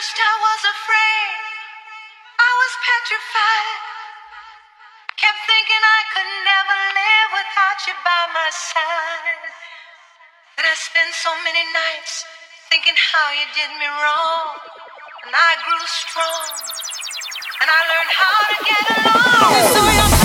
first I was afraid. I was petrified. Kept thinking I could never live without you by my side. And I spent so many nights thinking how you did me wrong. And I grew strong. And I learned how to get along.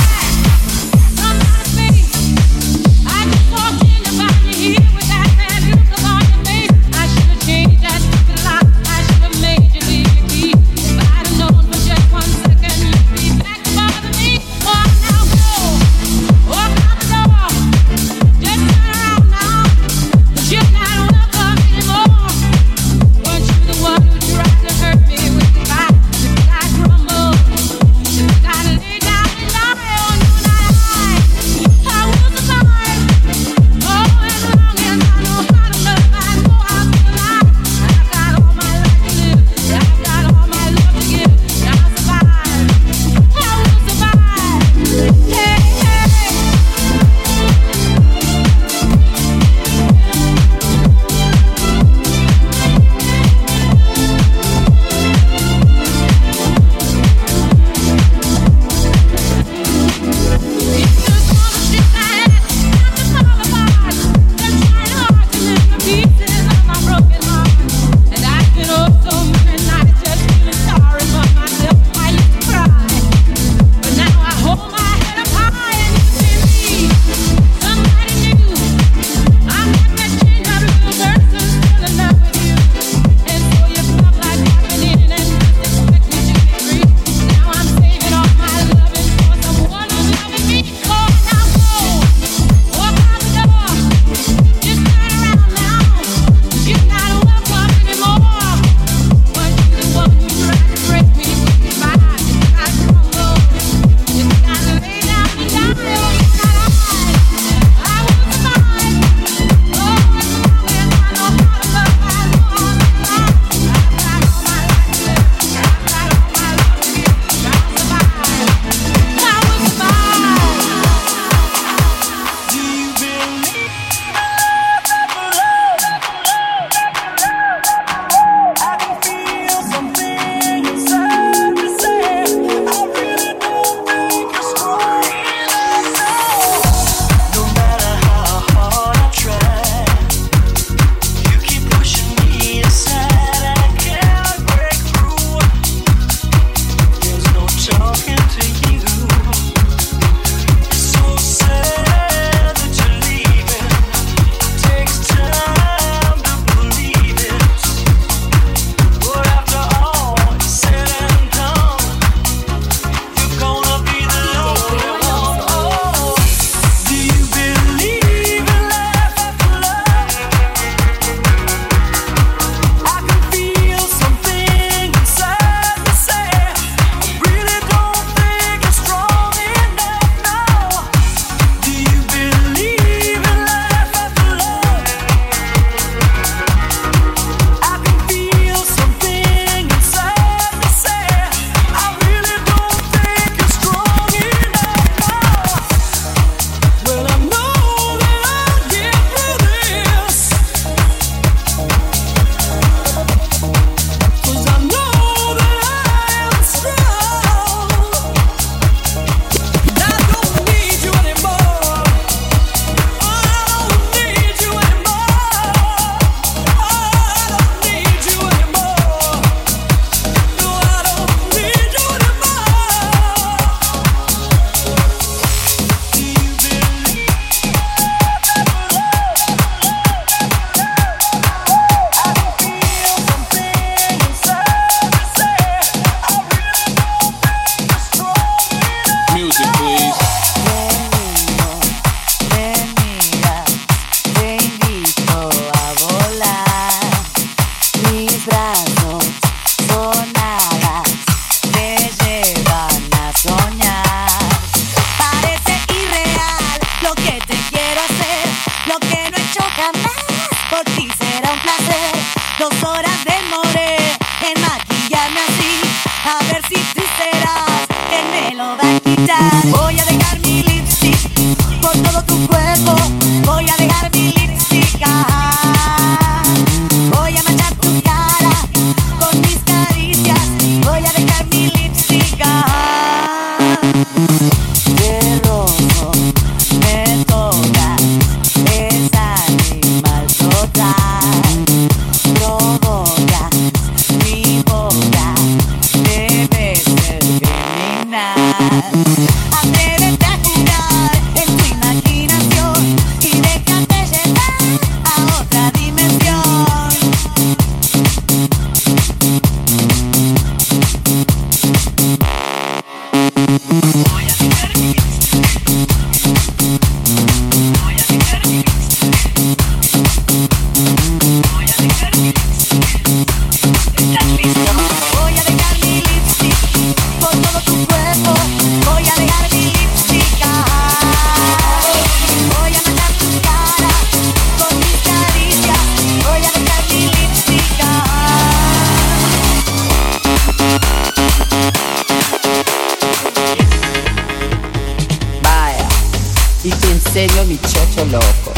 serio mi chocho loco.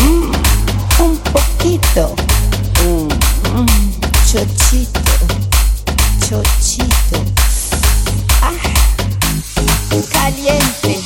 Mm, un poquito. Mm, mm, chochito. Chochito. Ah, caliente.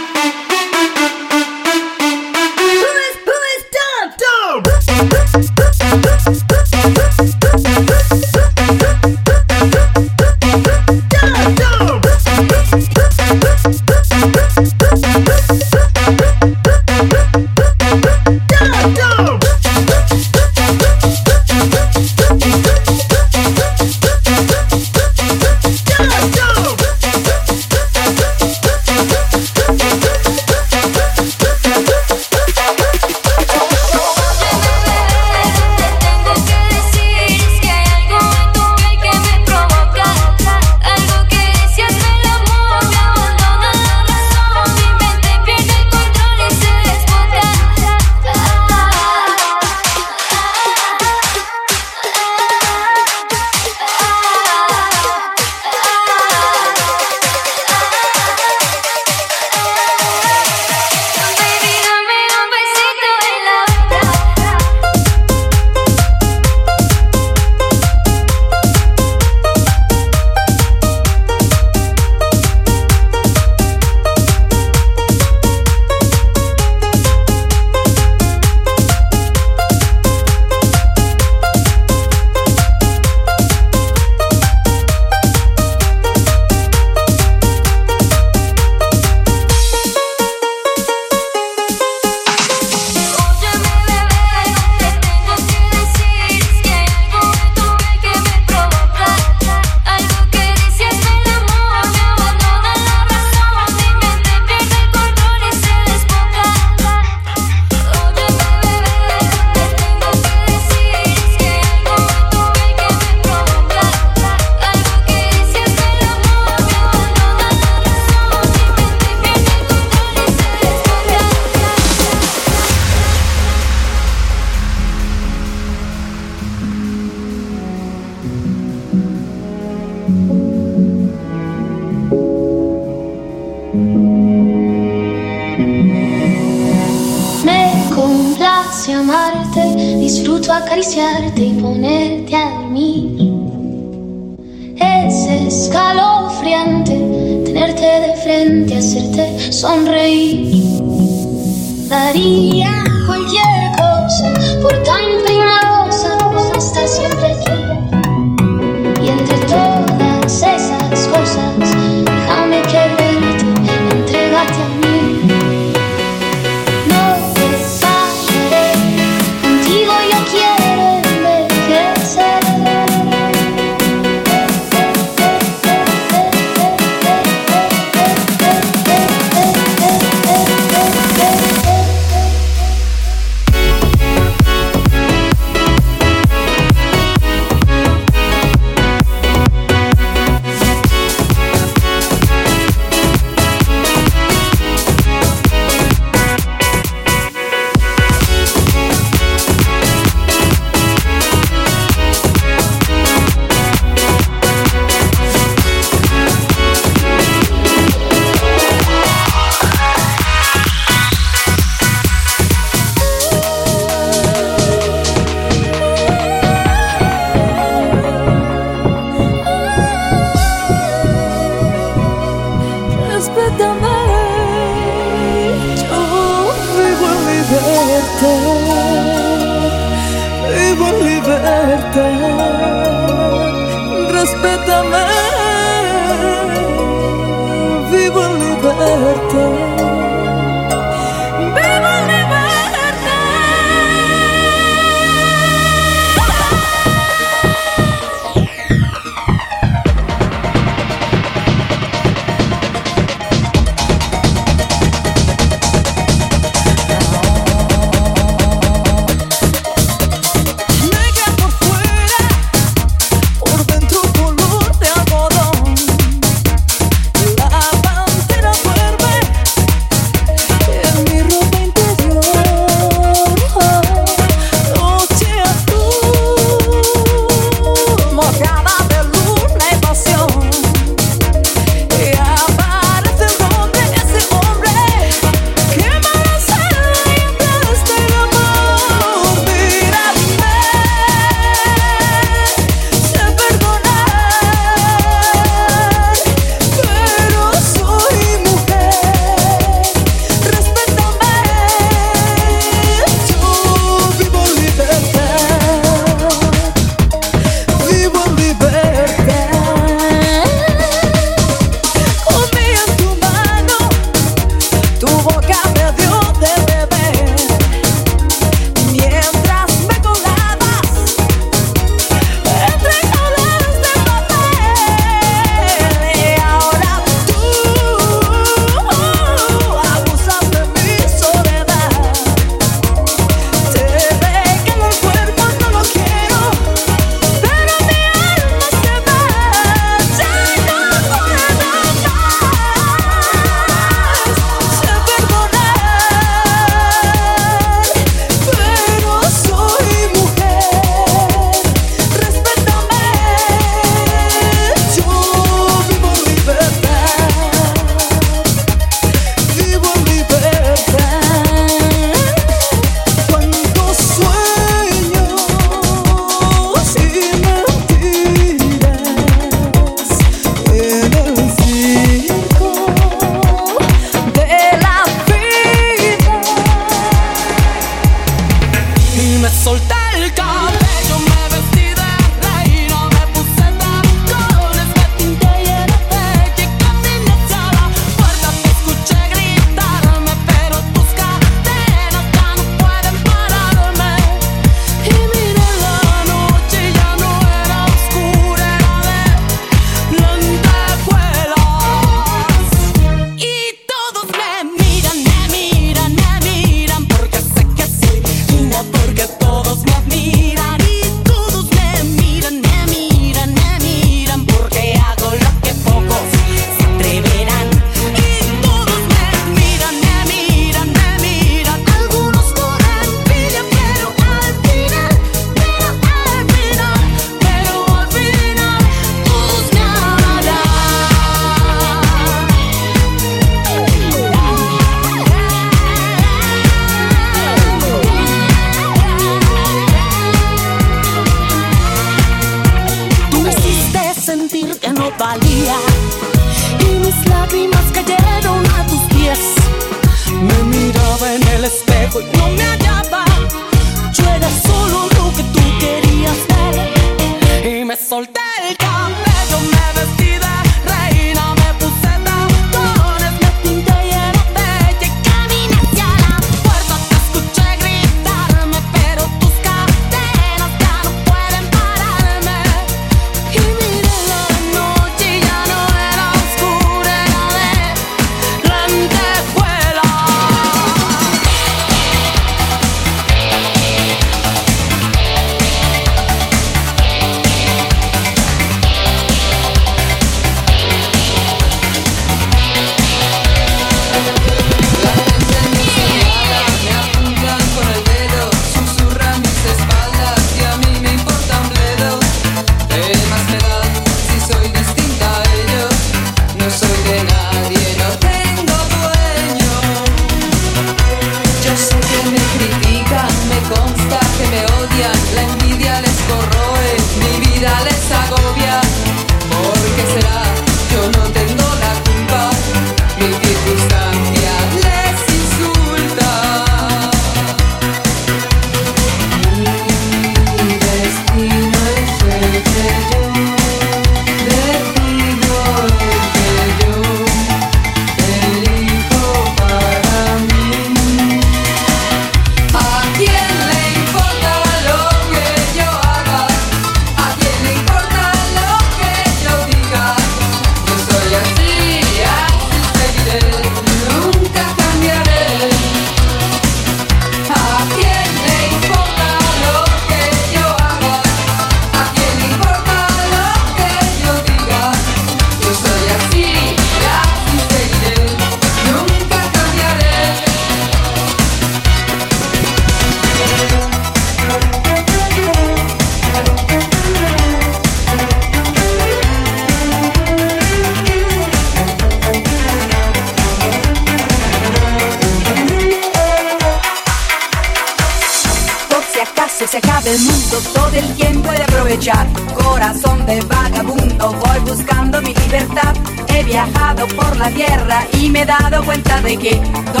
reggae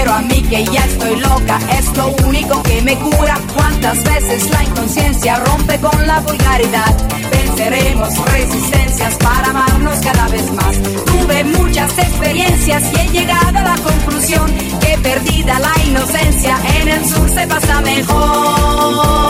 pero a mí que ya estoy loca es lo único que me cura. Cuántas veces la inconsciencia rompe con la vulgaridad. Venceremos resistencias para amarnos cada vez más. Tuve muchas experiencias y he llegado a la conclusión que perdida la inocencia en el sur se pasa mejor.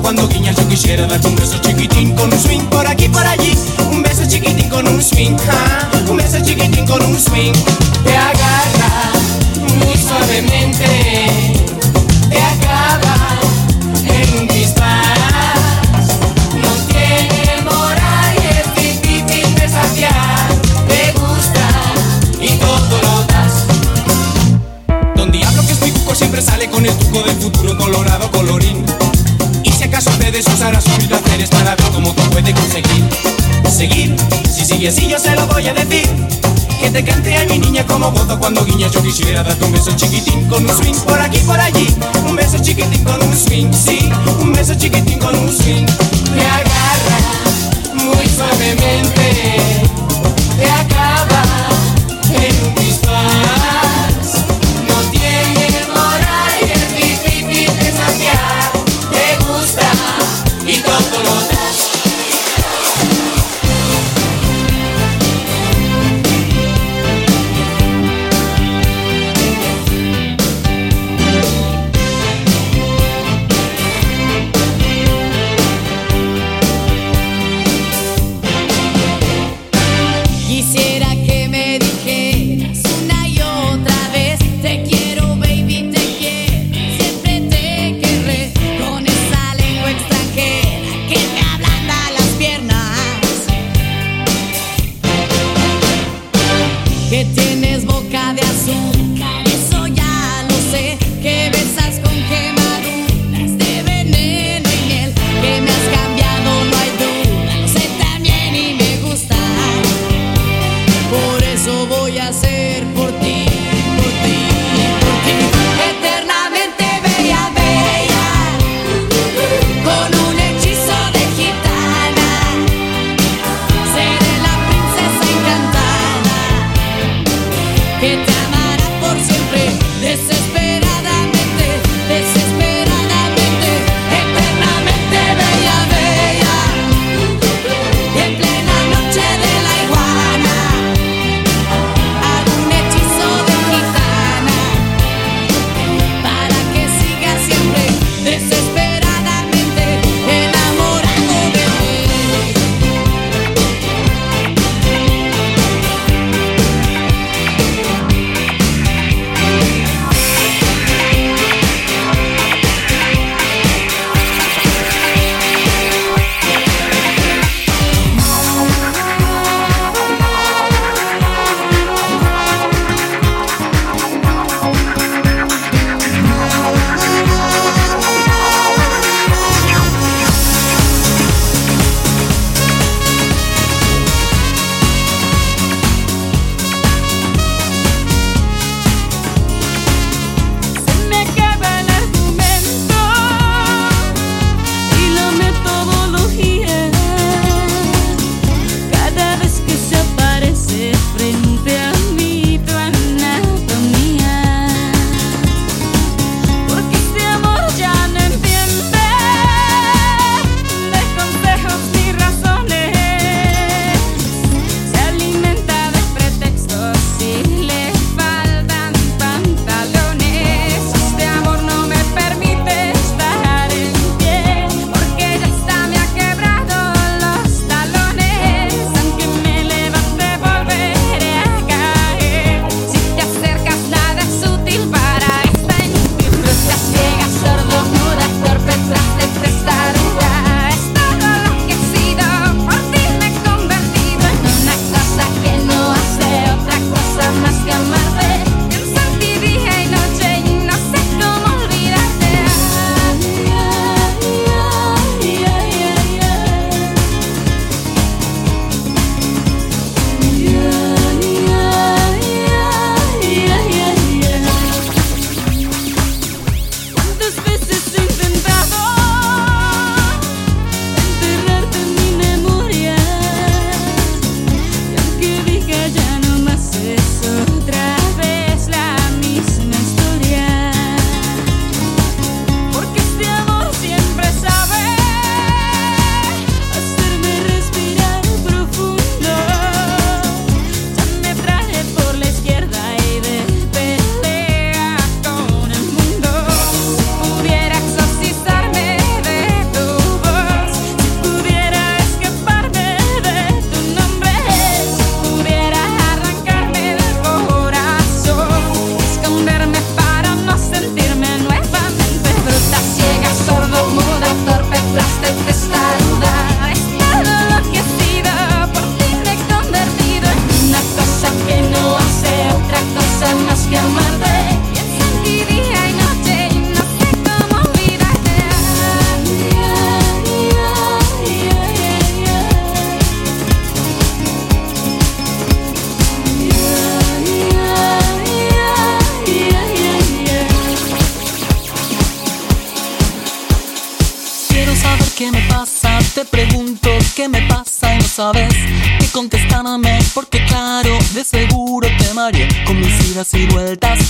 Cuando guiñas. Yo quisiera darte un beso chiquitín con un swing por aquí por allí. Un beso chiquitín con un swing, un beso chiquitín con un swing. Te agarra muy suavemente, te acaba en un dispás. No tiene moral y es difícil de saciar. Te gusta y todo lo das. Don Diablo que es muy cuco siempre sale con el truco del futuro colorado ustedes usará sus placeres para ver cómo tú puedes conseguir. Seguir, si sigue así yo se lo voy a decir. Que te cante a mi niña como gozo cuando guiñas Yo quisiera darte un beso chiquitín con un swing por aquí por allí. Un beso chiquitín con un swing, sí. Un beso chiquitín con un swing. Te agarra muy suavemente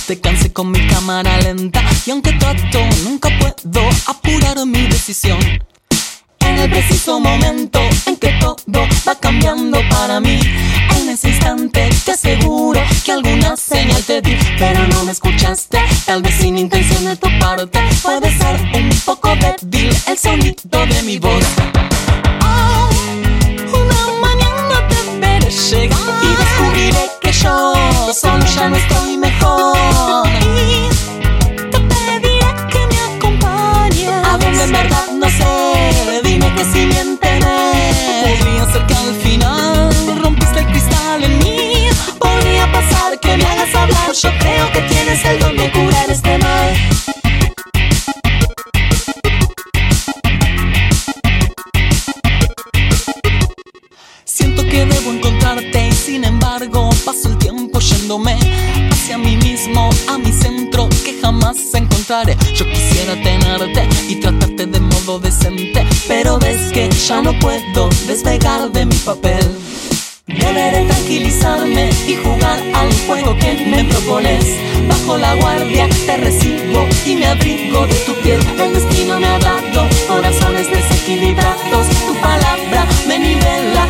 te cansé con mi cámara lenta. Y aunque trato nunca puedo apurar mi decisión. En el preciso momento en que todo va cambiando para mí En ese instante te aseguro que alguna señal te di. Pero no me escuchaste, tal vez sin intención de tu parte. Puede ser un poco débil el sonido de mi voz. Oh, una mañana te veré llegar Y descubriré que yo solo ya no estoy mejor Yo creo que tienes el don de curar este mal Siento que debo encontrarte sin embargo paso el tiempo yéndome hacia mí mismo, a mi centro que jamás encontraré. Yo quisiera tenerte y tratarte de modo decente, pero ves que ya no puedo despegar de mi papel. Deberé tranquilizarme y jugar al juego que me propones. Bajo la guardia te recibo y me abrigo de tu piel. El destino me ha dado corazones desequilibrados. Tu palabra me nivela